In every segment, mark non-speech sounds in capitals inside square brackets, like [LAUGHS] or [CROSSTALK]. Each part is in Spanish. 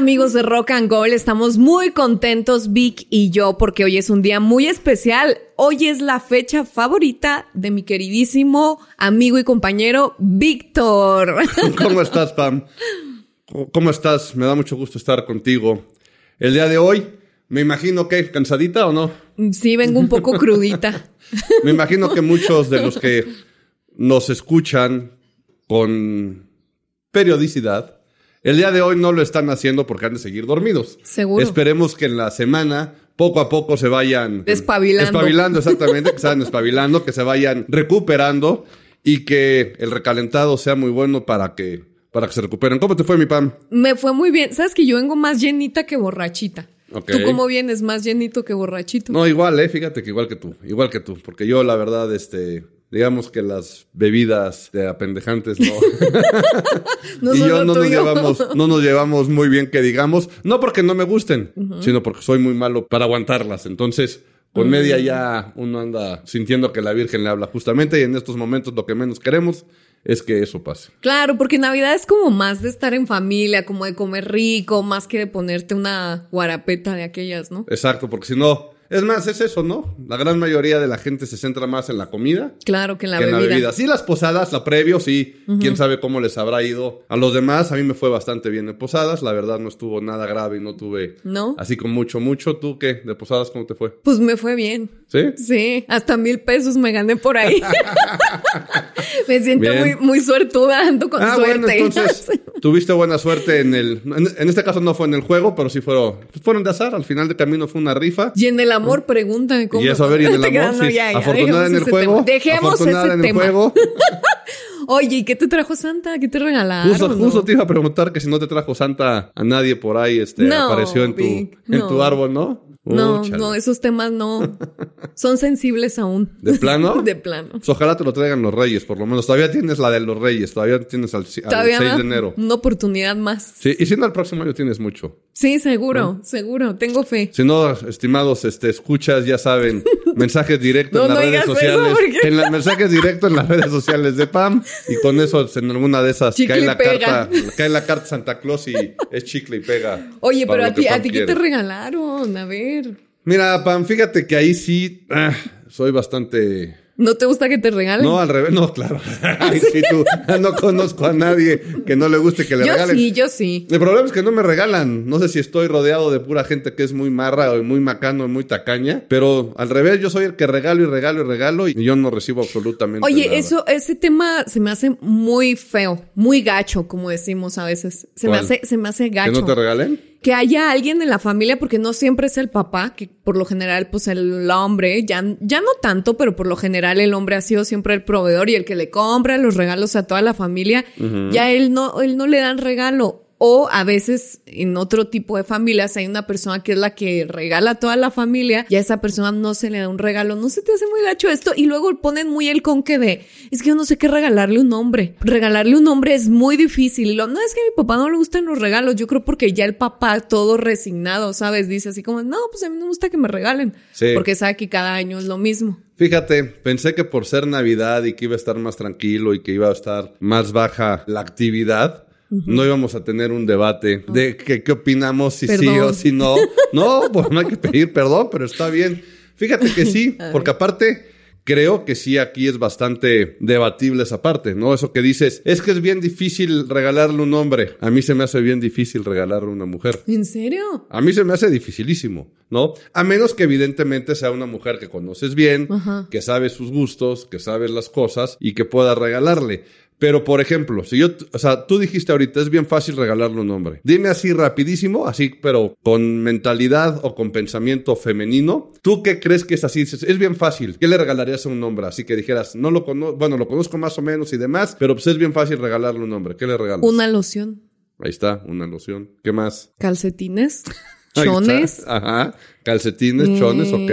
amigos de Rock and Gold? Estamos muy contentos, Vic y yo, porque hoy es un día muy especial. Hoy es la fecha favorita de mi queridísimo amigo y compañero Víctor. [LAUGHS] ¿Cómo estás, Pam? ¿Cómo estás? Me da mucho gusto estar contigo. El día de hoy, me imagino que cansadita o no? Sí, vengo un poco crudita. [LAUGHS] me imagino que muchos de los que nos escuchan con periodicidad el día de hoy no lo están haciendo porque han de seguir dormidos. Seguro. Esperemos que en la semana poco a poco se vayan despabilando. Despabilando, exactamente, que se vayan despabilando, que se vayan recuperando y que el recalentado sea muy bueno para que, para que se recuperen. ¿Cómo te fue, mi Pam? Me fue muy bien. Sabes que yo vengo más llenita que borrachita. ¿Tú cómo vienes? ¿Más llenito que borrachito? No, igual, eh, fíjate que igual que tú, igual que tú, porque yo la verdad, este, digamos que las bebidas de apendejantes no. [LAUGHS] y yo no nos, llevamos, no nos llevamos muy bien que digamos, no porque no me gusten, sino porque soy muy malo para aguantarlas. Entonces, con media ya uno anda sintiendo que la Virgen le habla justamente y en estos momentos lo que menos queremos es que eso pase. Claro, porque Navidad es como más de estar en familia, como de comer rico, más que de ponerte una guarapeta de aquellas, ¿no? Exacto, porque si no, es más, es eso, ¿no? La gran mayoría de la gente se centra más en la comida. Claro, que en la, que bebida. En la bebida. Sí, las posadas, la previo, sí. Quién sabe cómo les habrá ido. A los demás, a mí me fue bastante bien en posadas. La verdad, no estuvo nada grave y no tuve. ¿No? Así con mucho, mucho. ¿Tú qué? ¿De posadas cómo te fue? Pues me fue bien. ¿Sí? Sí. Hasta mil pesos me gané por ahí. [LAUGHS] me siento muy, muy suertuda, ando con ah, suerte. Bueno, entonces, [LAUGHS] tuviste buena suerte en el. En, este caso no fue en el juego, pero sí fueron, fueron de azar. Al final de camino fue una rifa. Y en el amor, pregunta y eso, a ver, y en el [LAUGHS] amor, sí. afortunada en el juego. Dejemos en el juego. [LAUGHS] Oye, ¿y qué te trajo Santa? ¿Qué te regalaron? Justo, justo te iba a preguntar que si no te trajo Santa a nadie por ahí, este, apareció en tu, en tu árbol, ¿no? No, no, esos temas no son sensibles aún. ¿De plano? [LAUGHS] de plano. Pues ojalá te lo traigan los Reyes, por lo menos. Todavía tienes la de los Reyes, todavía tienes al, 6 de enero. Una oportunidad más. Sí, y si no, el próximo año tienes mucho. Sí, seguro, seguro, tengo fe. Si no, estimados, este, escuchas, ya saben, [LAUGHS] mensajes directos en las redes sociales. En los mensajes directos en las redes sociales de Pam. Y con eso, en alguna de esas, cae la carta, cae la carta Santa Claus y es chicle y pega. Oye, pero a ti, ¿a ti qué te regalaron? A ver. Mira, Pam, fíjate que ahí sí ah, soy bastante ¿No te gusta que te regalen? No, al revés, no, claro. [LAUGHS] sí, tú, no conozco a nadie que no le guste que le regalen. Yo sí, yo sí. El problema es que no me regalan. No sé si estoy rodeado de pura gente que es muy marra o muy macano, muy tacaña, pero al revés, yo soy el que regalo y regalo y regalo y yo no recibo absolutamente Oye, nada. eso, ese tema se me hace muy feo, muy gacho, como decimos a veces. Se me hace, se me hace gacho. ¿Que no te regalen? Que haya alguien en la familia, porque no siempre es el papá, que por lo general, pues el hombre, ya, ya no tanto, pero por lo general el hombre ha sido siempre el proveedor y el que le compra los regalos a toda la familia. Ya él no, él no le dan regalo. O a veces en otro tipo de familias hay una persona que es la que regala a toda la familia y a esa persona no se le da un regalo. No se te hace muy gacho esto y luego ponen muy el conque de es que yo no sé qué regalarle un hombre. Regalarle un hombre es muy difícil. no es que a mi papá no le gusten los regalos. Yo creo porque ya el papá todo resignado, ¿sabes? Dice así como, no, pues a mí no me gusta que me regalen. Porque sabe que cada año es lo mismo. Fíjate, pensé que por ser Navidad y que iba a estar más tranquilo y que iba a estar más baja la actividad, no íbamos a tener un debate de que, qué opinamos, si sí o si no. No, pues no hay que pedir perdón, pero está bien. Fíjate que sí, [LAUGHS] porque aparte creo que sí aquí es bastante debatible esa parte, ¿no? Eso que dices, es que es bien difícil regalarle un hombre. A mí se me hace bien difícil regalarle una mujer. ¿En serio? A mí se me hace dificilísimo, ¿no? A menos que evidentemente sea una mujer que conoces bien, que sabe sus gustos, que sabe las cosas y que pueda regalarle. Pero, por ejemplo, si yo, o sea, tú dijiste ahorita, es bien fácil regalarle un nombre. Dime así rapidísimo, así, pero con mentalidad o con pensamiento femenino. ¿Tú qué crees que es así? Es bien fácil. ¿Qué le regalarías a un nombre? Así que dijeras, no lo conozco, bueno, lo conozco más o menos y demás, pero pues es bien fácil regalarle un nombre. ¿Qué le regalas? Una loción. Ahí está, una loción. ¿Qué más? Calcetines. [LAUGHS] Chones. Ajá. Calcetines, chones, ok.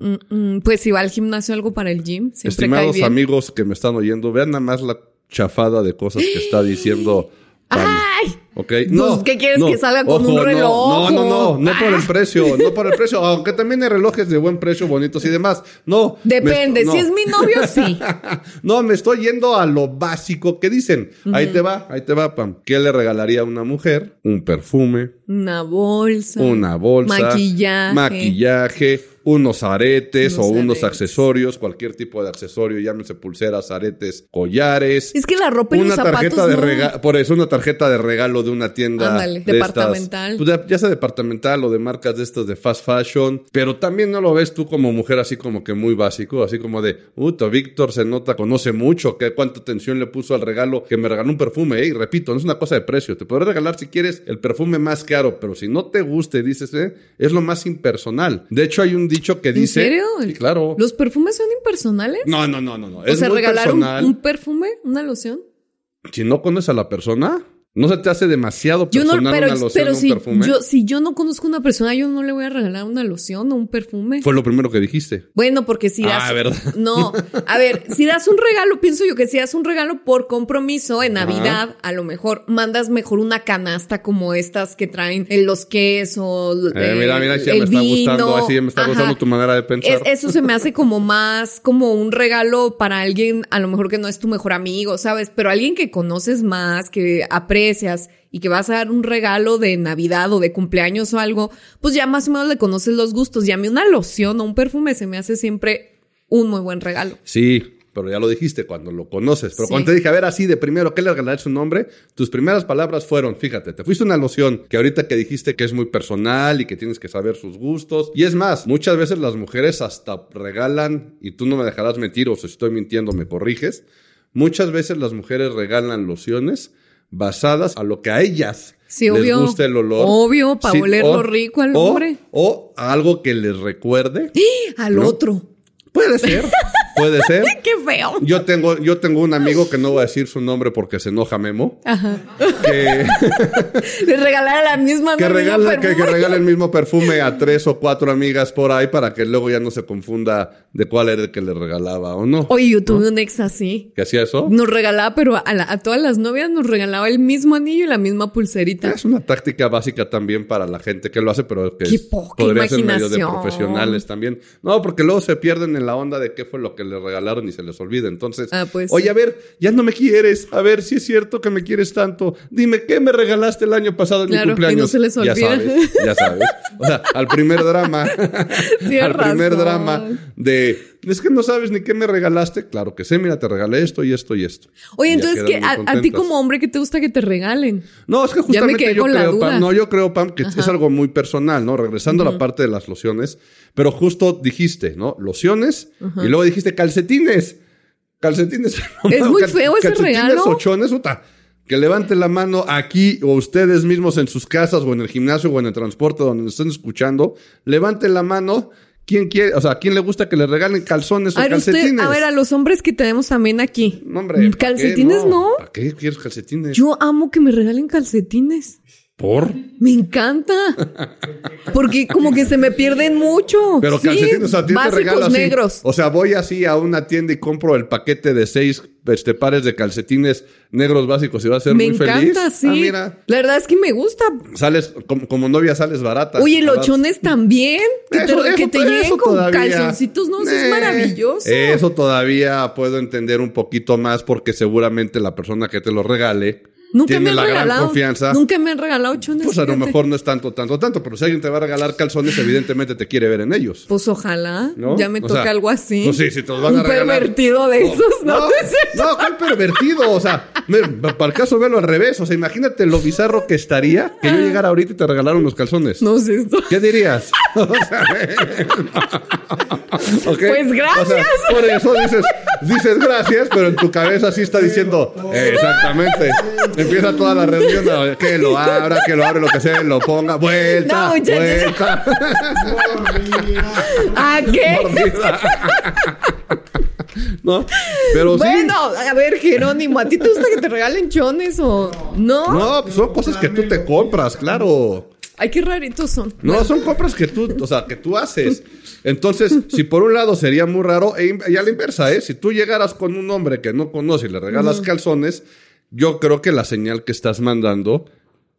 Em, Mm, mm, pues si va al gimnasio algo para el gym. Estimados amigos que me están oyendo, vean nada más la chafada de cosas que está diciendo [GASPS] ¡Ay! ¿Ok? Pues, ¿qué quieres que salga con un reloj? No, no, no, no, por el [LAUGHS] precio, no por el precio, aunque también hay relojes de buen precio, bonitos y demás. No. Depende, no. si es mi novio, sí. [LAUGHS] no, me estoy yendo a lo básico que dicen. Ahí te va, ahí te va, Pam. ¿Qué le regalaría a una mujer? Un perfume, Una bolsa. una bolsa, Maquillaje. maquillaje, unos aretes Unos o unos accesorios, cualquier tipo de accesorio, llámese pulseras, aretes, collares. Es que la ropa y una los zapatos tarjeta de no. regalo, por eso una tarjeta de regalo de una tienda Ándale, de departamental. estas, pues, ya sea departamental o de marcas de estas de fast fashion, pero también no lo ves tú como mujer así como que muy básico, así como de, puto, Víctor se nota, conoce mucho, que cuánta atención le puso al regalo, que me regaló un perfume, y repito, no es una cosa de precio, te podré regalar si quieres el perfume más caro, pero si no te guste, dices, eh, es lo más impersonal. De hecho, hay un dicho que ¿En dice, serio? Sí, claro. ¿Los perfumes son impersonales? No, no, no, no, no. o Es sea, muy regalar un, un perfume, una loción. Si no conoces a la persona, no se te hace demasiado Yo personal no, pero, una loción pero o un si perfume. yo, si yo no conozco a una persona, yo no le voy a regalar una loción o un perfume. Fue lo primero que dijiste. Bueno, porque si das. Ah, ¿verdad? No. A ver, si das un regalo, pienso yo que si das un regalo por compromiso en Navidad, a lo mejor mandas mejor una canasta como estas que traen en los quesos. Eh, mira, mira, sí, el me está vino. gustando, así me está Ajá. gustando tu manera de pensar. Es- eso se me hace como más como un regalo para alguien, a lo mejor que no es tu mejor amigo, ¿sabes? Pero alguien que conoces más, que aprecias y que vas a dar un regalo de Navidad o de cumpleaños o algo, pues ya más o menos le conoces los gustos. Y a mí una loción o un perfume se me hace siempre un muy buen regalo. Sí, pero ya lo dijiste cuando lo conoces. Pero Sí. cuando te dije, a ver, así de primero, ¿qué le regalaste su nombre? Tus primeras palabras fueron, fíjate, te fuiste una loción que ahorita que dijiste que es muy personal y que tienes que saber sus gustos. Y es más, muchas veces las mujeres hasta regalan, y tú no me dejarás mentir, o si estoy mintiendo, me corriges. Muchas veces las mujeres regalan lociones basadas a lo que a ellas Sí, les obvio. gusta el olor. Obvio, pa' olerlo rico al o- hombre. O algo que les recuerde. Al ¿No? otro. Puede ser, [LAUGHS] puede ser. [LAUGHS] ¡Qué feo! Yo tengo, yo tengo un amigo que no voy a decir su nombre porque se enoja Memo. Que, [LAUGHS] Le regalar a la misma que, regala, que, que regala el mismo perfume a [LAUGHS] tres o cuatro amigas por ahí para que luego ya no se confunda de cuál era el que le regalaba o no. Oye, yo tuve un ex así. ¿Que hacía eso? Nos regalaba, pero a, la- a todas las novias nos regalaba el mismo anillo y la misma pulserita. Es una táctica básica también para la gente que lo hace, pero que Qué es- poca podría ser medio de profesionales también. No, porque luego se pierden en la onda de qué fue lo que le regalaron y se les olvida. Entonces, Ah, pues oye, sí. a ver, ya no me quieres. A ver si es cierto que me quieres tanto. Dime, ¿qué me regalaste el año pasado en Claro, mi no cumpleaños? se les Ya olvida. sabes, ya sabes. O sea, al primer drama, [LAUGHS] al primer razón. drama de, es que no sabes ni qué me regalaste. Claro que sé, mira, te regalé esto y esto y esto. Oye, Y entonces, que a, a ti como hombre, ¿qué te gusta que te regalen? No, es que justamente yo creo. Pam, no, yo creo, Pam, que es algo muy personal, ¿no? Regresando a la parte de las lociones, pero justo dijiste, ¿no? Lociones y luego dijiste calcetines. Calcetines. [LAUGHS] Es muy feo ese calcetines regalo. o chones, puta. Que levanten la mano aquí o ustedes mismos en sus casas o en el gimnasio o en el transporte donde nos estén escuchando. Levanten la mano. ¿Quién quiere, o sea, a quién le gusta que le regalen calzones o A ver, usted, calcetines? a ver, a los hombres que tenemos también aquí. No, hombre, calcetines no. ¿Para qué quieres calcetines? Yo amo que me regalen calcetines. ¿Por? Me encanta. Porque como que se me pierden mucho. Pero Sí, calcetines, o sea, ti te básicos regalo así. negros. O sea, voy así a una tienda y compro el paquete de seis este, pares de calcetines negros básicos y vas a ser me muy encanta, feliz. sí. Ah, mira, La verdad es que me gusta. sales, como, como novia sales barata. Oye, lochones también. Que Eso- te, eso- que te eso lleguen con todavía- calzoncitos, no, eso es Eh, maravilloso. Eso todavía puedo entender un poquito más porque seguramente la persona que te lo regale Nunca tiene me han la gran regalado. confianza. Nunca me han regalado chones. Pues a lo mejor no es tanto, tanto, tanto, pero si alguien te va a regalar calzones, evidentemente te quiere ver en ellos. Pues ojalá. ¿No? Ya me O toca sea, algo así. pues sí, si te los van Un a regalar. pervertido de esos, ¿no? No, [LAUGHS] no, ¿cuál pervertido? O sea, para el caso velo al revés. O sea, imagínate lo bizarro que estaría que yo llegara ahorita y te regalaron los calzones. No sé esto. ¿Qué dirías? [LAUGHS] [LAUGHS] O sea. Pues gracias. O sea, por eso dices, dices gracias, pero en tu cabeza sí está diciendo eh, exactamente. Empieza toda la reunión a que lo abra, que lo abre, lo que sea, lo ponga, vuelta, No, muchachos. vuelta. ¿A qué? ¿No? Pero sí. Bueno, a ver, Jerónimo, ¿a ti te gusta que te regalen chones o no? No, pues son cosas que tú te compras, claro. Ay, qué raritos son. No, son compras que tú, o sea, que tú haces. Entonces, [LAUGHS] si por un lado sería muy raro, e y a la inversa, ¿eh? Si tú llegaras con un hombre que no conoce y le regalas calzones, yo creo que la señal que estás mandando,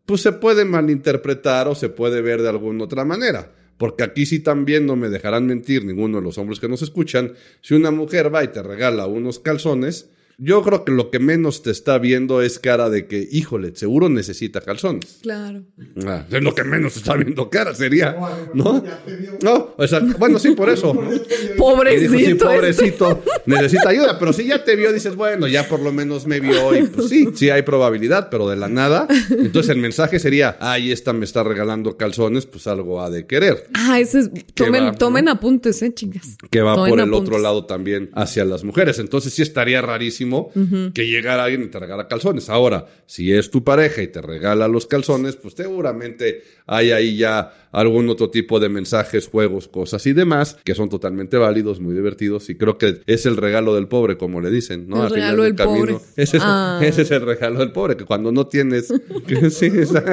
pues se puede malinterpretar o se puede ver de alguna otra manera. Porque aquí sí también no me dejarán mentir ninguno de los hombres que nos escuchan. Si una mujer va y te regala unos calzones, yo creo que lo que menos te está viendo es cara de que, híjole, seguro necesita calzones. Claro. Ah, es lo que menos te está viendo cara, sería. ¿No? No, o sea, bueno, sí, por eso. [LAUGHS] Pobrecito. dijo, sí, este. pobrecito, necesita ayuda. Pero si ya te vio, dices, bueno, ya por lo menos me vio. Y pues sí, sí hay probabilidad, pero de la nada. Entonces el mensaje sería, ay, esta me está regalando calzones, pues algo ha de querer. Ah, ese es. Tomen, va, ¿no? tomen apuntes, eh, chingas. que va Tomen por el apuntes. otro lado también hacia las mujeres. Entonces sí estaría rarísimo que llegara alguien y te regala calzones. Ahora, si es tu pareja y te regala los calzones, pues seguramente hay ahí ya algún otro tipo de mensajes, juegos, cosas y demás que son totalmente válidos, muy divertidos y creo que es el regalo del pobre, como le dicen, ¿no? El Al final regalo del pobre. [LAUGHS] Ese es, Ah. ese es el regalo del pobre, que cuando no tienes... [LAUGHS] que sí, [LAUGHS] esa-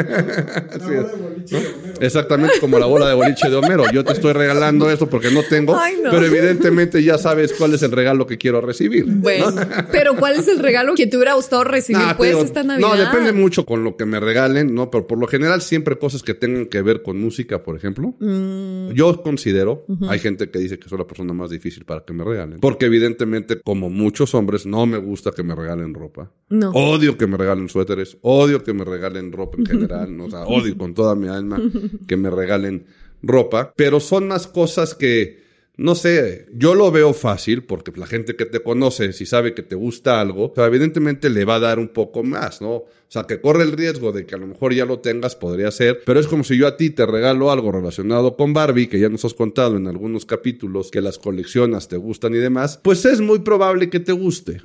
sí. Exactamente como la bola de boliche de Homero. Yo te estoy regalando esto porque no tengo, Ay, no. pero evidentemente ya sabes cuál es el regalo que quiero recibir. Bueno, pero ¿cuál es el regalo que te hubiera gustado recibir Nah, pues digo, esta Navidad? No, depende mucho con lo que me regalen, ¿no? Pero por lo general siempre cosas que tengan que ver con música, por ejemplo. Mm. Yo considero, hay gente que dice que soy la persona más difícil para que me regalen. Porque evidentemente, como muchos hombres, no me gusta que me regalen ropa. No. Odio que me regalen suéteres, odio que me regalen ropa en [LAUGHS] general, ¿no? o sea, odio con toda mi alma [LAUGHS] que me regalen ropa, pero son más cosas que, no sé, yo lo veo fácil porque la gente que te conoce, si sabe que te gusta algo, o sea, evidentemente le va a dar un poco más, ¿no? O sea, que corre el riesgo de que a lo mejor ya lo tengas, podría ser, pero es como si yo a ti te regalo algo relacionado con Barbie, que ya nos has contado en algunos capítulos que las coleccionas, te gustan y demás, pues es muy probable que te guste.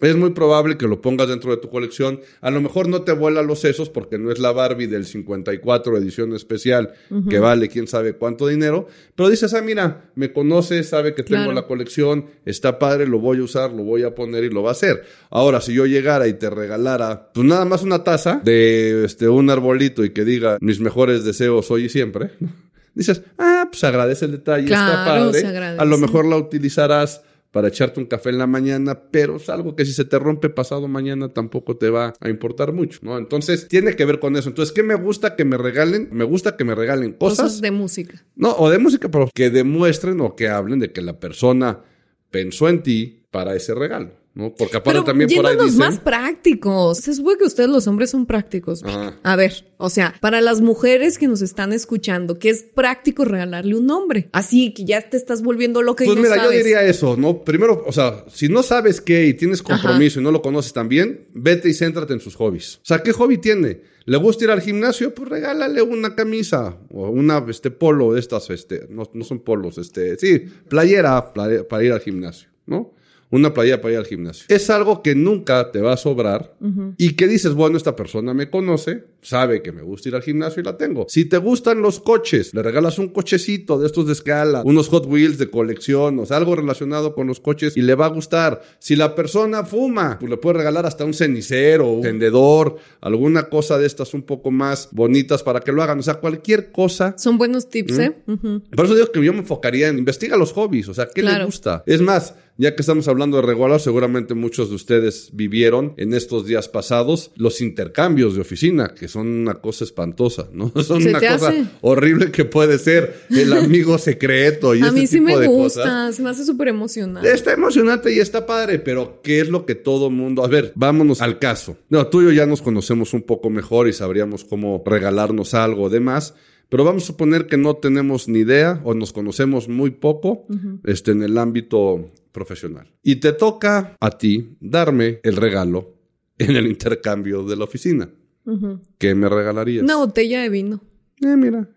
Es muy probable que lo pongas dentro de tu colección. A lo mejor no te vuela los sesos porque no es la Barbie del 54 edición especial que vale quién sabe cuánto dinero, pero dices, ah, mira, me conoce, sabe que tengo Claro. la colección, está padre, lo voy a usar, lo voy a poner y lo va a hacer. Ahora, si yo llegara y te regalara, pues nada más una taza de este, un arbolito y que diga mis mejores deseos hoy y siempre, ¿no? dices, ah, pues agradece el detalle, está padre. se agradece. A lo mejor la utilizarás para echarte un café en la mañana, pero es algo que si se te rompe pasado mañana tampoco te va a importar mucho, ¿no? Entonces, tiene que ver con eso. Entonces, ¿qué me gusta que me regalen? Me gusta que me regalen cosas, Cosas de música. no, o de música, pero que demuestren o que hablen de que la persona pensó en ti para ese regalo, ¿no? Porque aparte Pero también por ahí dicen... más prácticos. Se supone que ustedes los hombres son prácticos. Ajá. A ver, o sea, para las mujeres que nos están escuchando, que es práctico regalarle un nombre. Así que ya te estás volviendo loca y Pues no mira, yo diría eso, ¿no? Primero, o sea, si no sabes qué y tienes compromiso y no lo conoces tan bien, vete y céntrate en sus hobbies. O sea, ¿qué hobby tiene? ¿Le gusta ir al gimnasio? Pues regálale una camisa o una este polo de estas, este, no, no son polos, este, sí, playera para ir al gimnasio, ¿no? Una playera para ir al gimnasio. Es algo que nunca te va a sobrar y que dices, bueno, esta persona me conoce, sabe que me gusta ir al gimnasio y la tengo. Si te gustan los coches, le regalas un cochecito de estos de escala, unos Hot Wheels de colección, o sea, algo relacionado con los coches y le va a gustar. Si la persona fuma, pues le puedes regalar hasta un cenicero, un tendedor, alguna cosa de estas un poco más bonitas para que lo hagan. O sea, cualquier cosa Son buenos tips, ¿eh? Ujú. por eso digo que yo me enfocaría en investiga los hobbies, o sea, ¿qué le Claro. gusta? Es más, ya que estamos hablando de regalos, seguramente muchos de ustedes vivieron en estos días pasados los intercambios de oficina, que son una cosa espantosa, ¿no? [LAUGHS] Son Se una cosa hace. horrible que puede ser el amigo secreto y A este mí sí tipo me de gusta, cosas. se me hace súper emocionante. Está emocionante y está padre, pero ¿qué es lo que todo mundo... A ver, vámonos al caso. No, tú y yo ya nos conocemos un poco mejor y sabríamos cómo regalarnos algo demás, pero vamos a suponer que no tenemos ni idea o nos conocemos muy poco este, en el ámbito profesional. Y te toca a ti darme el regalo en el intercambio de la oficina. Ujú. ¿Qué me regalarías? Una botella de vino. Eh, mira,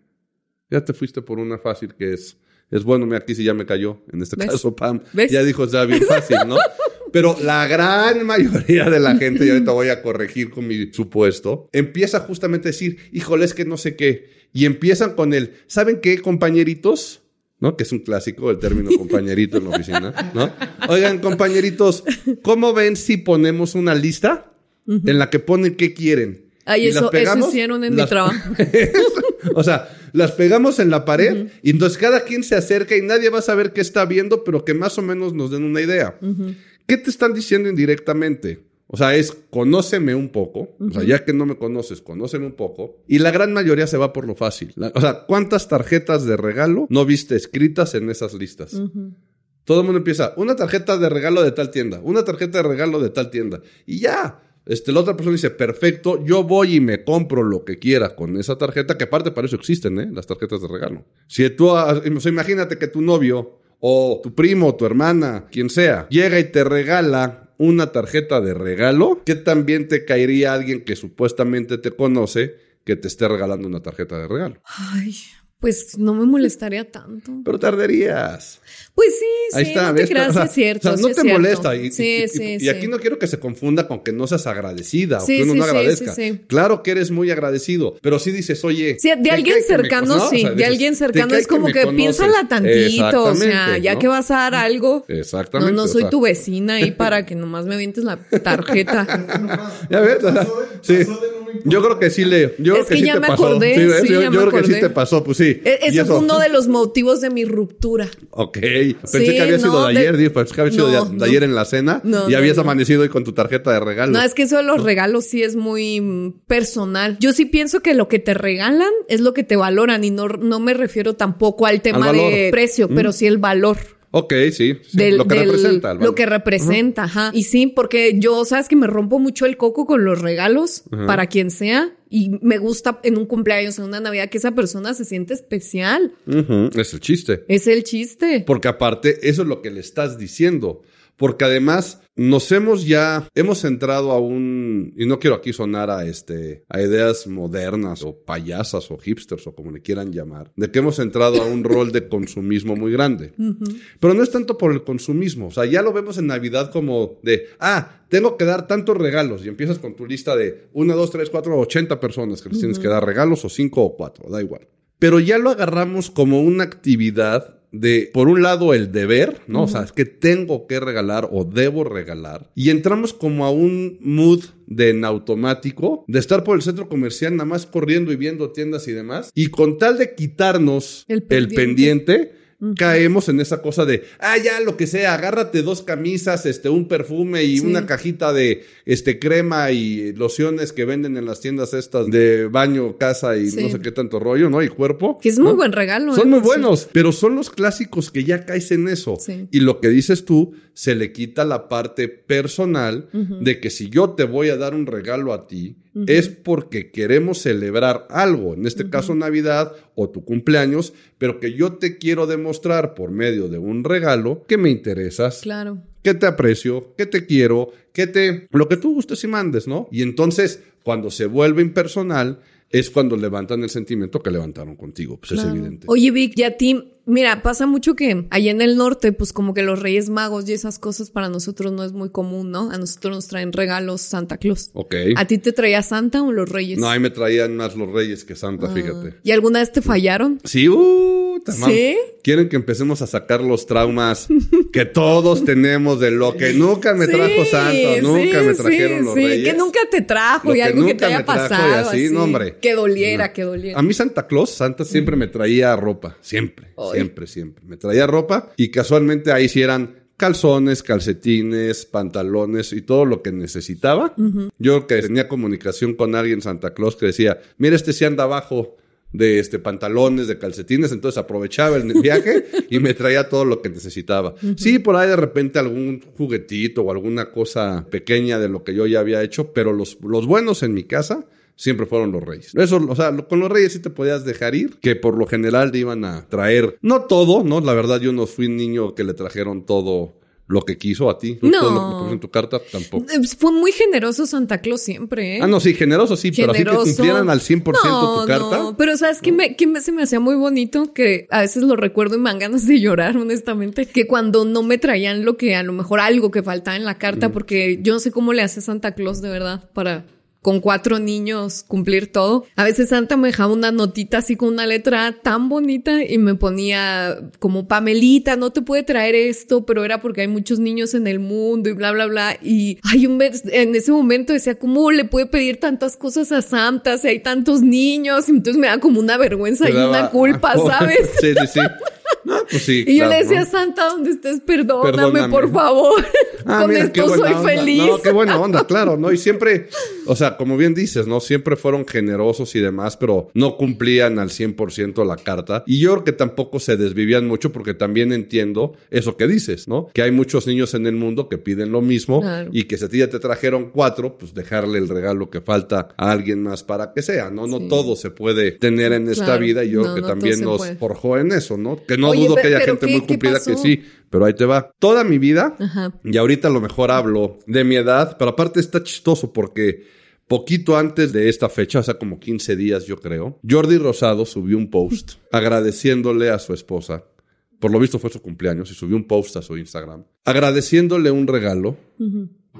ya te fuiste por una fácil que es, es bueno, mira, aquí sí ya me cayó, en este ¿Ves? caso Pam, ¿Ves? ya dijo, está bien fácil, ¿no? [LAUGHS] Pero la gran mayoría de la gente, y ahorita voy a corregir con mi supuesto, empieza justamente a decir, híjole, es que no sé qué, y empiezan con el, ¿saben qué, compañeritos? ¿no? Que es un clásico el término [LAUGHS] compañerito en la oficina, ¿no? Oigan, compañeritos, ¿cómo ven si ponemos una lista en la que ponen qué quieren? Ay, Y las eso, eso pegamos, hicieron en mi las- trabajo. [LAUGHS] o sea, las pegamos en la pared y entonces cada quien se acerca y nadie va a saber qué está viendo, pero que más o menos nos den una idea. ¿Qué te están diciendo indirectamente? O sea, es conóceme un poco. O sea, ya que no me conoces, conóceme un poco. Y la gran mayoría se va por lo fácil. La- o sea, ¿cuántas tarjetas de regalo no viste escritas en esas listas? Todo el mundo empieza, una tarjeta de regalo de tal tienda, una tarjeta de regalo de tal tienda. Y ya. Este, la otra persona dice, perfecto, yo voy y me compro lo que quiera con esa tarjeta, que aparte para eso existen, ¿eh? Las tarjetas de regalo. Si tú, o sea, imagínate que tu novio o tu primo, tu hermana, quien sea, llega y te regala una tarjeta de regalo, que también te caería alguien que supuestamente te conoce que te esté regalando una tarjeta de regalo. Ay, pues no me molestaría tanto. Pero tardarías. Pues sí, sí, Ahí está, no te creas, O sea, sí es cierto. o sea, sí no es te cierto. molesta. Y, sí, y- sí, y sí. aquí no quiero que se confunda con que no seas agradecida Sí, o que uno sí, no sí, agradezca. sí, sí. Claro que eres muy agradecido, pero sí dices, oye. Sí, de ¿te alguien que me cercano, conoces? sí. O sea, de dices, alguien ¿te cercano es como que, conoces? piénsala tantito. O sea, Exactamente, ya ¿no? que vas a dar algo. Exactamente. No, no soy tu vecina ahí [LAUGHS] para que nomás me avientes la tarjeta. [LAUGHS] Ya ves, sí. no Yo creo que sí le. Yo Es creo que, que sí ya te me pasó. acordé, Sí, sí, yo ya yo me creo que sí acordé. te pasó, pues sí. E- Ese fue uno de los motivos de mi ruptura. Ok. Pensé Sí, que había sido no, de de- ayer, digo, pensé que había sido No, de, de no. ayer en la cena y habías amanecido hoy con tu tarjeta de regalo. No, es que eso de los regalos sí es muy personal. Yo sí pienso que lo que te regalan es lo que te valoran y no, no me refiero tampoco al tema valor. de precio, pero sí el valor. Ok, sí. sí, del- lo que del- representa. Lo que representa, ajá. Y sí, porque yo, sabes que me rompo mucho el coco con los regalos para quien sea. Y me gusta en un cumpleaños, en una Navidad, que esa persona se siente especial. Es el chiste. Es el chiste. Porque aparte, eso es lo que le estás diciendo. Porque además nos hemos ya, hemos entrado a un, y no quiero aquí sonar a este, a ideas modernas o payasas o hipsters o como le quieran llamar, de que hemos entrado a un rol de consumismo muy grande. [LAUGHS] Pero no es tanto por el consumismo, o sea, ya lo vemos en Navidad como de, ah, tengo que dar tantos regalos y empiezas con tu lista de 1, 2, 3, 4, 80 personas que les tienes que dar regalos o 5 o 4, da igual. Pero ya lo agarramos como una actividad de, por un lado, el deber, ¿no? O sea, es que tengo que regalar o debo regalar. Y entramos como a un mood de en automático, de estar por el centro comercial nada más corriendo y viendo tiendas y demás. Y con tal de quitarnos El el pendiente. Caemos en esa cosa de, ah, ya, lo que sea, agárrate dos camisas, este, un perfume y Sí. una cajita de, este, crema y lociones que venden en las tiendas estas de baño, casa y Sí. no sé qué tanto rollo, ¿no? Y cuerpo. Que es muy ¿no? buen regalo. Son ¿eh? muy Sí. buenos, pero son los clásicos que ya caes en eso. Sí. Y lo que dices tú, se le quita la parte personal de que si yo te voy a dar un regalo a ti, es porque queremos celebrar algo, en este caso Navidad o tu cumpleaños, pero que yo te quiero demostrar por medio de un regalo que me interesas, Claro. que te aprecio, que te quiero, que te... lo que tú gustes y mandes, ¿no? Y entonces, cuando se vuelve impersonal, es cuando levantan el sentimiento que levantaron contigo, pues es evidente. Oye, Vic, y a ti, mira, pasa mucho que allá en el norte, pues como que los Reyes Magos y esas cosas para nosotros no es muy común, ¿no? A nosotros nos traen regalos Santa Claus. Ok. ¿A ti te traía Santa o los Reyes? No, ahí me traían más los reyes que Santa, Ah. fíjate. ¿Y alguna vez te fallaron? Sí, uh, tamam. ¿Sí? Quieren que empecemos a sacar los traumas que todos tenemos de lo que nunca me trajo Santa, nunca sí, me trajeron sí, los sí, reyes. Que nunca te trajo y que algo que nunca te haya me trajo y pasado. así, no, hombre. Que doliera, que doliera. A mí Santa Claus, Santa siempre me traía ropa, siempre. Siempre, siempre. Me traía ropa y casualmente ahí sí eran calzones, calcetines, pantalones y todo lo que necesitaba. Yo que tenía comunicación con alguien Santa Claus que decía, mira este sí anda abajo de este pantalones, de calcetines, entonces aprovechaba el viaje [LAUGHS] y me traía todo lo que necesitaba. Sí, por ahí de repente algún juguetito o alguna cosa pequeña de lo que yo ya había hecho, pero los, los buenos en mi casa siempre fueron los reyes. Eso, o sea, lo- con los reyes sí te podías dejar ir, que por lo general te iban a traer, no todo, ¿no? La verdad yo no fui un niño que le trajeron todo lo que quiso a ti. ¿Tú- No. todo lo que en tu carta tampoco. Eh, Fue muy generoso Santa Claus siempre, ¿eh? Ah, no, sí, generoso sí, pero así que cumplieran al 100% No, tu carta. No, pero ¿sabes qué, me, qué me- se me hacía muy bonito? Que a veces lo recuerdo y me dan ganas de llorar, honestamente. Que cuando no me traían lo que, a lo mejor algo que faltaba en la carta, porque yo no sé cómo le hace Santa Claus de verdad para con cuatro niños cumplir todo. A veces Santa me dejaba una notita así con una letra tan bonita y me ponía como Pamelita, no te puede traer esto, pero era porque hay muchos niños en el mundo y bla, bla, bla. Y hay un mes- en ese momento decía, ¿cómo le puede pedir tantas cosas a Santa si hay tantos niños? Y entonces me da como una vergüenza Te y daba- una culpa, ¿sabes? [LAUGHS] sí, sí, sí. No, pues sí. Y yo le decía, ¿no? Santa, donde estés, perdóname, Perdóname. por favor. Ah, Con mira, esto soy onda. feliz. No, qué buena onda, claro, ¿no? Y siempre, o sea, como bien dices, ¿no? Siempre fueron generosos y demás, pero no cumplían al 100% la carta. Y yo creo que tampoco se desvivían mucho porque también entiendo eso que dices, ¿no? Que hay muchos niños en el mundo que piden lo mismo Claro. y que si a ti ya te trajeron cuatro, pues dejarle el regalo que falta a alguien más para que sea, ¿no? No Sí. todo se puede tener en esta Claro. vida y yo No, creo que no también nos puede. forjó en eso, ¿no? Que no Oye, dudo que haya gente ¿qué- muy cumplida que sí, pero ahí te va. Toda mi vida, Ajá. y ahorita a lo mejor hablo de mi edad, pero aparte está chistoso porque poquito antes de esta fecha, o sea, como 15 días yo creo, Jordi Rosado subió un post agradeciéndole a su esposa. Por lo visto fue su cumpleaños y subió un post a su Instagram agradeciéndole un regalo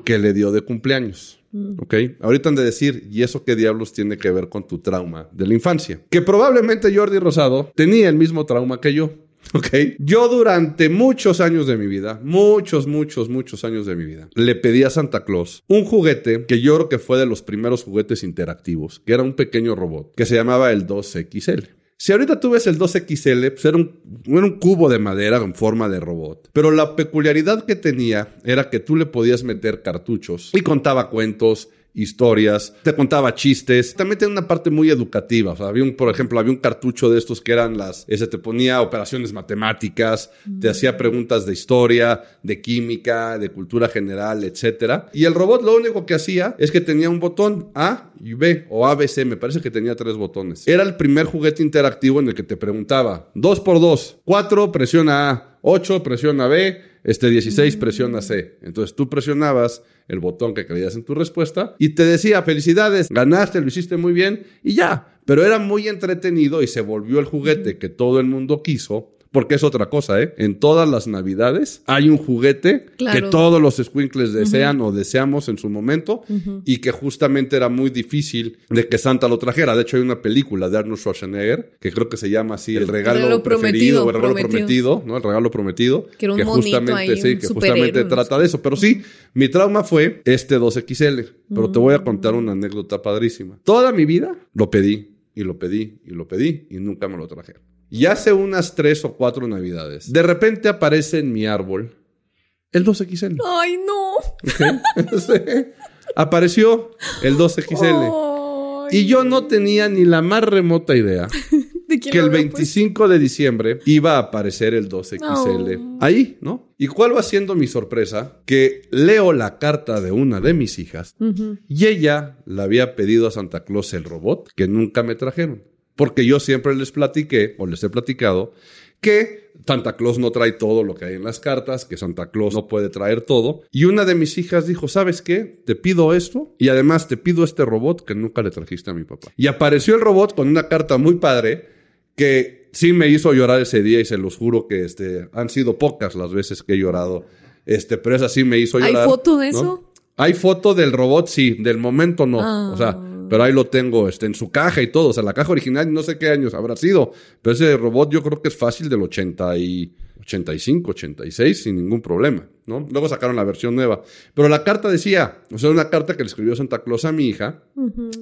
que le dio de cumpleaños. Mm. ¿Ok? Ahorita han de decir, ¿y eso qué diablos tiene que ver con tu trauma de la infancia? Que probablemente Jordi Rosado tenía el mismo trauma que yo. ¿Ok? Yo durante muchos años de mi vida, muchos, muchos, muchos años de mi vida, le pedí a Santa Claus un juguete que yo creo que fue de los primeros juguetes interactivos, que era un pequeño robot, que se llamaba el 2XL. Si ahorita tú ves el 2XL, pues era un, era un cubo de madera en forma de robot. Pero la peculiaridad que tenía era que tú le podías meter cartuchos y contaba cuentos, historias, te contaba chistes. También tenía una parte muy educativa. O sea, había un, por ejemplo, había un cartucho de estos que eran las, ese te ponía operaciones matemáticas, te hacía preguntas de historia, de química, de cultura general, etcétera. Y el robot lo único que hacía es que tenía un botón A y B o ABC, me parece que tenía tres botones. Era el primer juguete interactivo en el que te preguntaba, 2 por 2, 4 presiona A, 8 presiona B, este 16 presiona C. Entonces tú presionabas el botón que creías en tu respuesta y te decía, felicidades, ganaste, lo hiciste muy bien y ya. Pero era muy entretenido y se volvió el juguete que todo el mundo quiso. Porque es otra cosa, ¿eh? En todas las navidades hay un juguete Claro. que todos los squinkles desean o deseamos en su momento y que justamente era muy difícil de que Santa lo trajera. De hecho, hay una película de Arnold Schwarzenegger que creo que se llama así El regalo, regalo preferido prometido, o El regalo prometido. prometido, ¿no? El regalo prometido. Que era un monito justamente, ahí, sí, un que justamente trata de eso. Pero sí, mi trauma fue este 2XL. Pero te voy a contar una anécdota padrísima. Toda mi vida lo pedí y lo pedí y lo pedí y nunca me lo traje. Y hace unas tres o cuatro navidades, de repente aparece en mi árbol el 2XL. Ay, no. [LAUGHS] Apareció el 2XL. Ay. Y yo no tenía ni la más remota idea [LAUGHS] ¿De quién que el habrá 25 de diciembre iba a aparecer el 2XL No. ahí, ¿no? ¿Y cuál va siendo mi sorpresa? Que leo la carta de una de mis hijas y ella le había pedido a Santa Claus el robot que nunca me trajeron. Porque yo siempre les platiqué, o les he platicado, que Santa Claus no trae todo lo que hay en las cartas, que Santa Claus no puede traer todo. Y una de mis hijas dijo, ¿sabes qué? Te pido esto y además te pido este robot que nunca le trajiste a mi papá. Y apareció el robot con una carta muy padre que sí me hizo llorar ese día y se los juro que este, han sido pocas las veces que he llorado. Este, pero esa sí me hizo ¿Hay llorar. foto de ¿no? eso? Hay foto del robot, sí, del momento no. Ah. O sea, pero ahí lo tengo este, en su caja y todo. O sea, la caja original no sé qué años habrá sido. Pero ese robot yo creo que es fácil del 80 y 85, 86 sin ningún problema, ¿no? Luego sacaron la versión nueva. Pero la carta decía, o sea, una carta que le escribió Santa Claus a mi hija,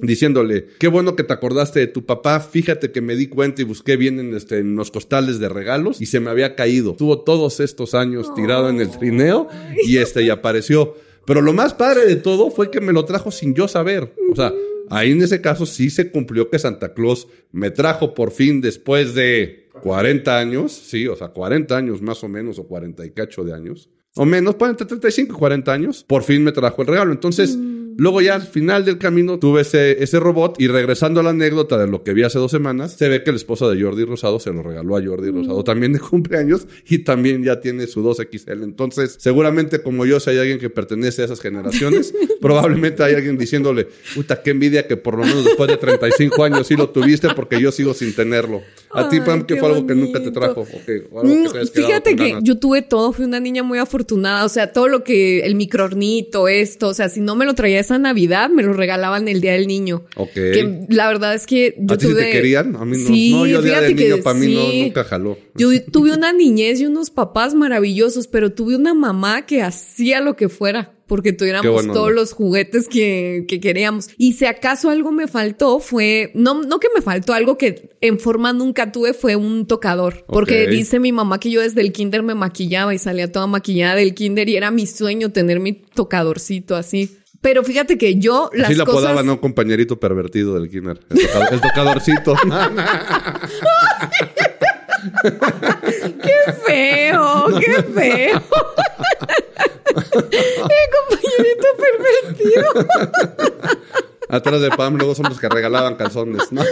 diciéndole, qué bueno que te acordaste de tu papá, fíjate que me di cuenta y busqué bien en, este, en los costales de regalos y se me había caído. Estuvo todos estos años tirado en el trineo y este, y apareció. Pero lo más padre de todo fue que me lo trajo sin yo saber. O sea, ahí en ese caso sí se cumplió que Santa Claus me trajo por fin después de 40 años, sí, o sea, 40 años más o menos, o 40 y cacho de años, o menos, pues entre 35 y 40 años, por fin me trajo el regalo. Entonces, luego ya al final del camino tuve ese, ese robot y regresando a la anécdota de lo que vi hace dos semanas, se ve que la esposa de Jordi Rosado se lo regaló a Jordi Rosado también de [LAUGHS] cumpleaños y también ya tiene su 2XL. Entonces, seguramente como yo, si hay alguien que pertenece a esas generaciones, [LAUGHS] probablemente hay alguien diciéndole, puta, qué envidia que por lo menos después de 35 años sí lo tuviste porque yo sigo sin tenerlo. A ti, Pam, ¿qué fue algo que nunca te trajo? ¿O qué? ¿O algo que te Fíjate que ganas? yo tuve todo, fui una niña muy afortunada, o sea, todo lo que, el microornito, esto, o sea, si no me lo traía esa Navidad, me lo regalaban el Día del Niño. Ok. Que la verdad es que yo ¿A ti tuve... te querían? A mí no. Sí, no, yo día fíjate de niño que para mí no, sí. nunca jaló. Yo tuve una niñez y unos papás maravillosos, pero tuve una mamá que hacía lo que fuera. Porque tuviéramos todos los juguetes que, que queríamos. Y si acaso algo me faltó fue, no, no que me faltó, algo que en forma nunca tuve fue un tocador. Porque dice mi mamá que yo desde el kinder me maquillaba y salía toda maquillada del kinder y era mi sueño tener mi tocadorcito así. Pero fíjate que yo las Así la cosas... apodaba, ¿no? Compañerito pervertido del kinder. El, tocador- el tocadorcito. [LAUGHS] [LAUGHS] ¡Qué feo! ¡Qué feo! ¡Eh, compañerito pervertido! Atrás de Pam, luego son los que regalaban calzones. ¿no?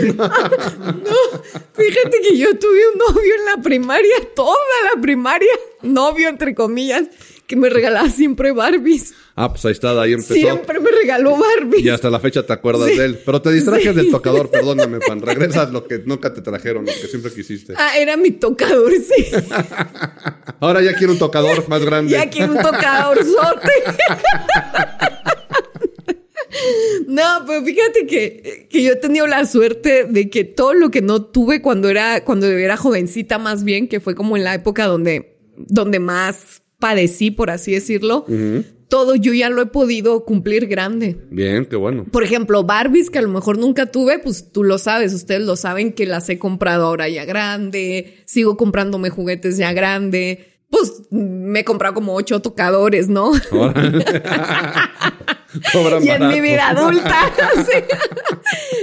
Fíjate que yo tuve un novio en la primaria, toda la primaria, novio entre comillas, que me regalaba siempre Barbies. Ah, pues ahí está, ahí empezó. Siempre me regaló Barbies. Y hasta la fecha te acuerdas Sí. de él. Pero te distrajes Sí. del tocador, perdóname, Pan. Regresas lo que nunca te trajeron, lo que siempre quisiste. Ah, era mi tocador, sí. [LAUGHS] Ahora ya quiero un tocador más grande. Ya quiero un tocadorzote. [LAUGHS] No, pero fíjate que, que yo he tenido la suerte de que todo lo que no tuve cuando era, cuando era jovencita más bien, que fue como en la época donde, donde más padecí, por así decirlo, todo yo ya lo he podido cumplir grande. Bien, qué bueno. Por ejemplo, Barbies que a lo mejor nunca tuve, pues tú lo sabes, ustedes lo saben que las he comprado ahora ya grande, sigo comprándome juguetes ya grande. Pues me he comprado como ocho tocadores, ¿no? [LAUGHS] Y en mi vida adulta. [LAUGHS] sí.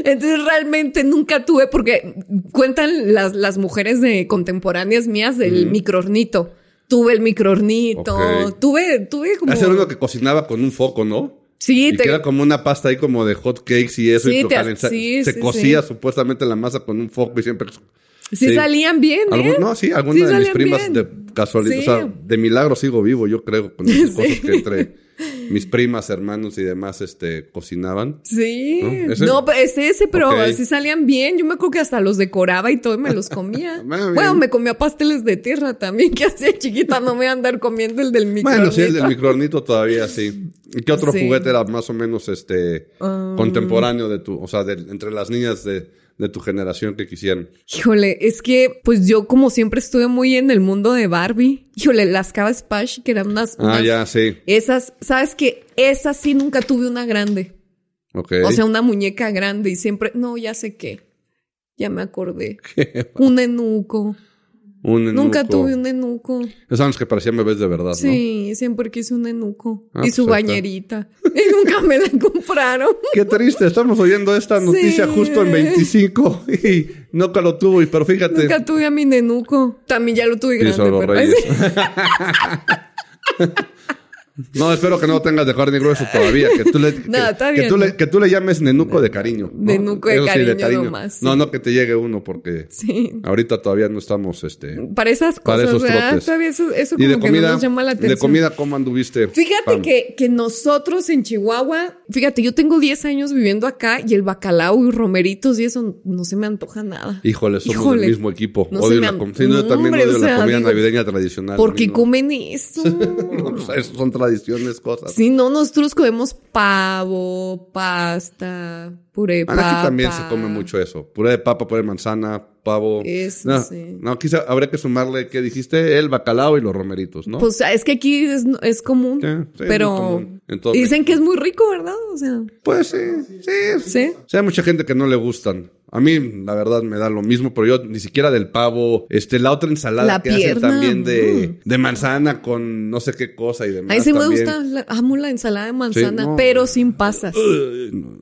Entonces realmente nunca tuve, porque cuentan las, las mujeres de contemporáneas mías del microornito. Tuve el microornito, tuve, tuve como... Era uno que cocinaba con un foco, ¿no? Sí, y te- que era como una pasta ahí como de hot cakes y eso. Sí, y te- sí, se sí, cocía supuestamente la masa con un foco y siempre... sí, salían bien, ¿eh? No, sí, alguna de mis primas bien. de casualidad, o sea, de milagro sigo vivo, yo creo, con esas [LAUGHS] cosas que entre mis primas, hermanos y demás, este, cocinaban. Sí. ¿No? ¿Ese? No, pero ese, ese, pero Ok. sí salían bien. Yo me acuerdo que hasta los decoraba y todo y me los [LAUGHS] comía. Bueno, bueno, me comía pasteles de tierra también, que hacía chiquita no me voy a andar comiendo el del micro. Bueno, sí, el del microornito todavía sí. ¿Y qué otro Sí. juguete era más o menos este Ah. contemporáneo de tu, o sea, de- entre las niñas de, de tu generación que quisieran? Híjole, es que pues yo como siempre estuve muy en el mundo de Barbie. Híjole, las Cava Splash, que eran unas... Ah, ya, sí. Esas, ¿sabes qué? Esas sí nunca tuve una grande. Ok. O sea, una muñeca grande y siempre... No, ya sé qué. Ya me acordé. [LAUGHS] Un enuco. Un Nunca enuco. tuve un enuco. Esos los que parecían bebés de verdad, ¿no? Sí, siempre quise un enuco. Ah, y su pues está. bañerita. [LAUGHS] Y nunca me la compraron. [LAUGHS] Qué triste, estamos oyendo esta noticia Sí. justo en 25 y nunca lo tuvo, y pero fíjate. Nunca tuve a mi nenuco. También ya lo tuve grande, pero... [LAUGHS] No, espero que no lo tengas de carne grueso todavía. Que tú le, [LAUGHS] que, No, está que bien. tú le, que tú le llames nenuco de cariño. ¿no? Nenuco de cariño nomás, sí. No, no que te llegue uno porque Sí. ahorita todavía no estamos, este... Para esas cosas, Para esos ¿verdad? trotes. Todavía eso, eso Y como de que comida, no nos llama la atención. de comida, ¿cómo anduviste? Fíjate Pam? que, que nosotros en Chihuahua, fíjate, yo tengo 10 años viviendo acá y el bacalao y romeritos y eso no se me antoja nada. Híjole, somos Híjole. del mismo equipo. No odio se me la, no, también hombre, odio o la comida digo, navideña tradicional. ¿Por a qué mí no. comen eso? [LAUGHS] No, pues, son tradiciones, cosas. Sí, no, nosotros comemos pavo, pasta, puré de papa. aquí también se come mucho eso. Puré de papa, puré de manzana, pavo. Eso no, sí. No, aquí se- habría que sumarle, ¿qué dijiste? El bacalao y los romeritos, ¿no? Pues es que aquí es, es común, Sí, sí, es pero común. Dicen que es muy rico, ¿verdad? O sea, Pues sí, sí. ¿Sí? O sea, hay mucha gente que no le gustan. A mí, la verdad, me da lo mismo, pero yo ni siquiera del pavo, este, la otra ensalada La que hacen pierna, también de, mm. de manzana con no sé qué cosa y demás. a mí sí me gusta, la- amo la ensalada de manzana, no. pero sin pasas,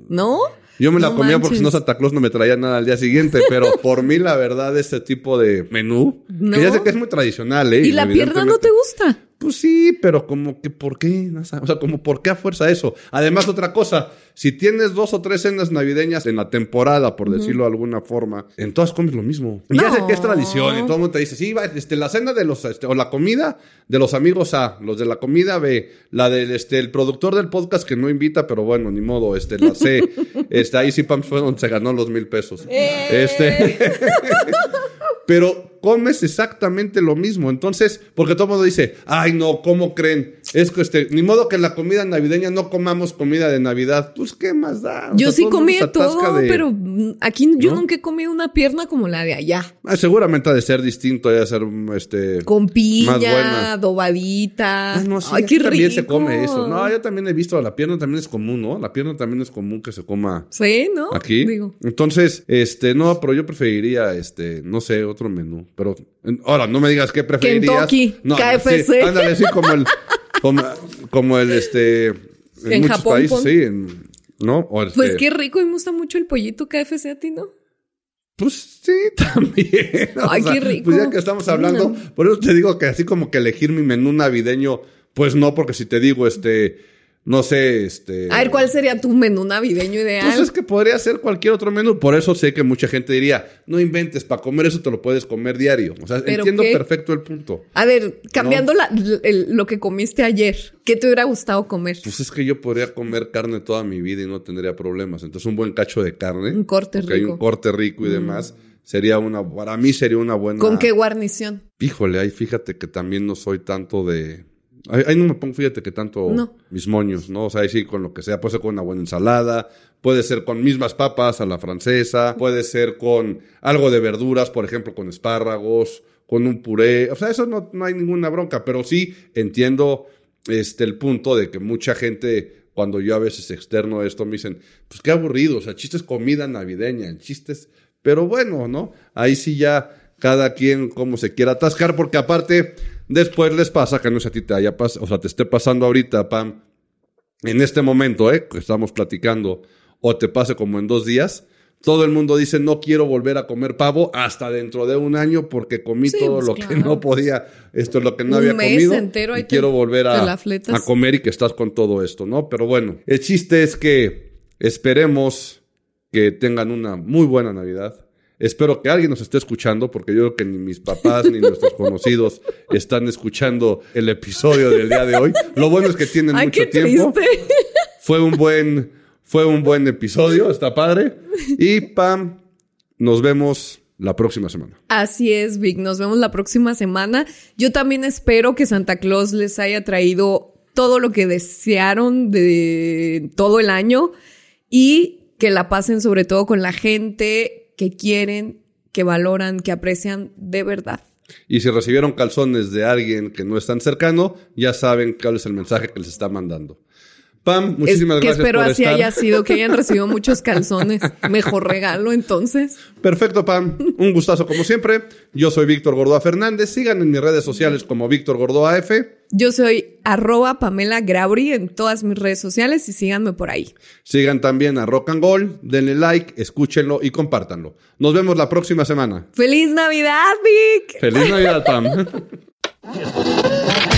no. Yo me la No comía porque si no. Santa Claus no me traía nada al día siguiente, [LAUGHS] pero por mí la verdad este tipo de menú, No. que ya sé que es muy tradicional, ¿eh? ¿Y la pierna no te gusta? Pues sí, pero como que ¿por qué? No O sea, como ¿por qué a fuerza eso? Además, otra cosa, si tienes dos o tres cenas navideñas en la temporada, por decirlo de alguna forma, en todas comes lo mismo. Y ya sé No. que es tradición, y todo el mundo te dice, sí, va, este, la cena de los, este, o la comida de los amigos A, los de la comida B, la del, este, el productor del podcast que no invita, pero bueno, ni modo, este, la C, [LAUGHS] este, ahí sí Pam fue donde se ganó los mil pesos. Eh. Este, [LAUGHS] pero comes exactamente lo mismo. Entonces, porque todo el mundo dice, ay no, ¿cómo creen? Es que este, ni modo que en la comida navideña no comamos comida de Navidad. Pues, ¿qué más da? yo sí comí todo, pero aquí yo nunca he comido una pierna como la de allá. Ah, seguramente ha de ser distinto, ha de ser, este... Con piña, adobadita. Ah, no, ay, qué rico. También se come eso. No, yo también he visto, la pierna también es común, ¿no? La pierna también es común que se coma. Sí, ¿no? Aquí. Entonces, este, no, pero yo preferiría, este, no sé, otro menú. Pero, ahora, no me digas qué preferirías. Kentucky, no, KFC. ándale, sí, como el, como, el, este, en, muchos países, sí, ¿no? pues qué rico, y me gusta mucho el pollito KFC a ti, ¿no? Pues sí, [LAUGHS] también. Ay, qué rico. Pues ya que estamos hablando, por eso te digo que así como que elegir mi menú navideño, pues no, porque si te digo, este, no sé, este... A ver, ¿cuál sería tu menú navideño ideal? Pues es que podría ser cualquier otro menú. Por eso sé que mucha gente diría, no inventes, para comer eso te lo puedes comer diario. O sea, entiendo perfecto el punto. A ver, cambiando lo que comiste ayer, ¿qué te hubiera gustado comer? Pues es que yo podría comer carne toda mi vida y no tendría problemas. Entonces un buen cacho de carne. Un corte rico. Hay un corte rico y mm. demás. Sería una, para mí sería una buena... ¿Con qué guarnición? Híjole, ahí fíjate que también no soy tanto de Ahí, no me pongo, fíjate que tanto mis moños, ¿no? O sea, ahí sí con lo que sea, puede ser con una buena ensalada, puede ser con mismas papas a la francesa, puede ser con algo de verduras, por ejemplo, con espárragos, con un puré, o sea, eso no, no hay ninguna bronca, pero sí entiendo este, el punto de que mucha gente, cuando yo a veces externo esto, me dicen, pues qué aburrido, o sea, chistes comida navideña, chistes, pero bueno, ¿no? Ahí sí ya cada quien como se quiera atascar, porque aparte después les pasa que no sé a ti te haya pasado, o sea, te esté pasando ahorita, Pam, en este momento, ¿eh? Que estamos platicando, o te pase como en dos días, todo el mundo dice no quiero volver a comer pavo hasta dentro de un año porque comí todo pues lo que no podía, esto es lo que no había comido y quiero volver a, a comer y que estás con todo esto, ¿no? Pero bueno, el chiste es que esperemos que tengan una muy buena Navidad Espero que alguien nos esté escuchando, porque yo creo que ni mis papás ni nuestros conocidos están escuchando el episodio del día de hoy. Lo bueno es que tienen mucho tiempo. Fue un buen, fue un buen episodio, está padre. Y Pam, nos vemos la próxima semana. Así es, Vic. Nos vemos la próxima semana. Yo también espero que Santa Claus les haya traído todo lo que desearon de todo el año y que la pasen sobre todo con la gente que quieren, que valoran, que aprecian de verdad. Y si recibieron calzones de alguien que no es tan cercano, ya saben cuál es el mensaje que les está mandando. Pam, muchísimas es que gracias espero así haya sido, que hayan recibido [LAUGHS] muchos calzones. Mejor regalo, entonces. Perfecto, Pam. Un gustazo como siempre. Yo soy Víctor Gordoa Fernández. Sigan en mis redes sociales como Víctor Gordoa F. Yo soy arroba Pamela Grabri en todas mis redes sociales y síganme por ahí. Sigan también a Rock and Gold, denle like, escúchenlo y compártanlo. Nos vemos la próxima semana. ¡Feliz Navidad, Vic! ¡Feliz Navidad, Pam! [LAUGHS]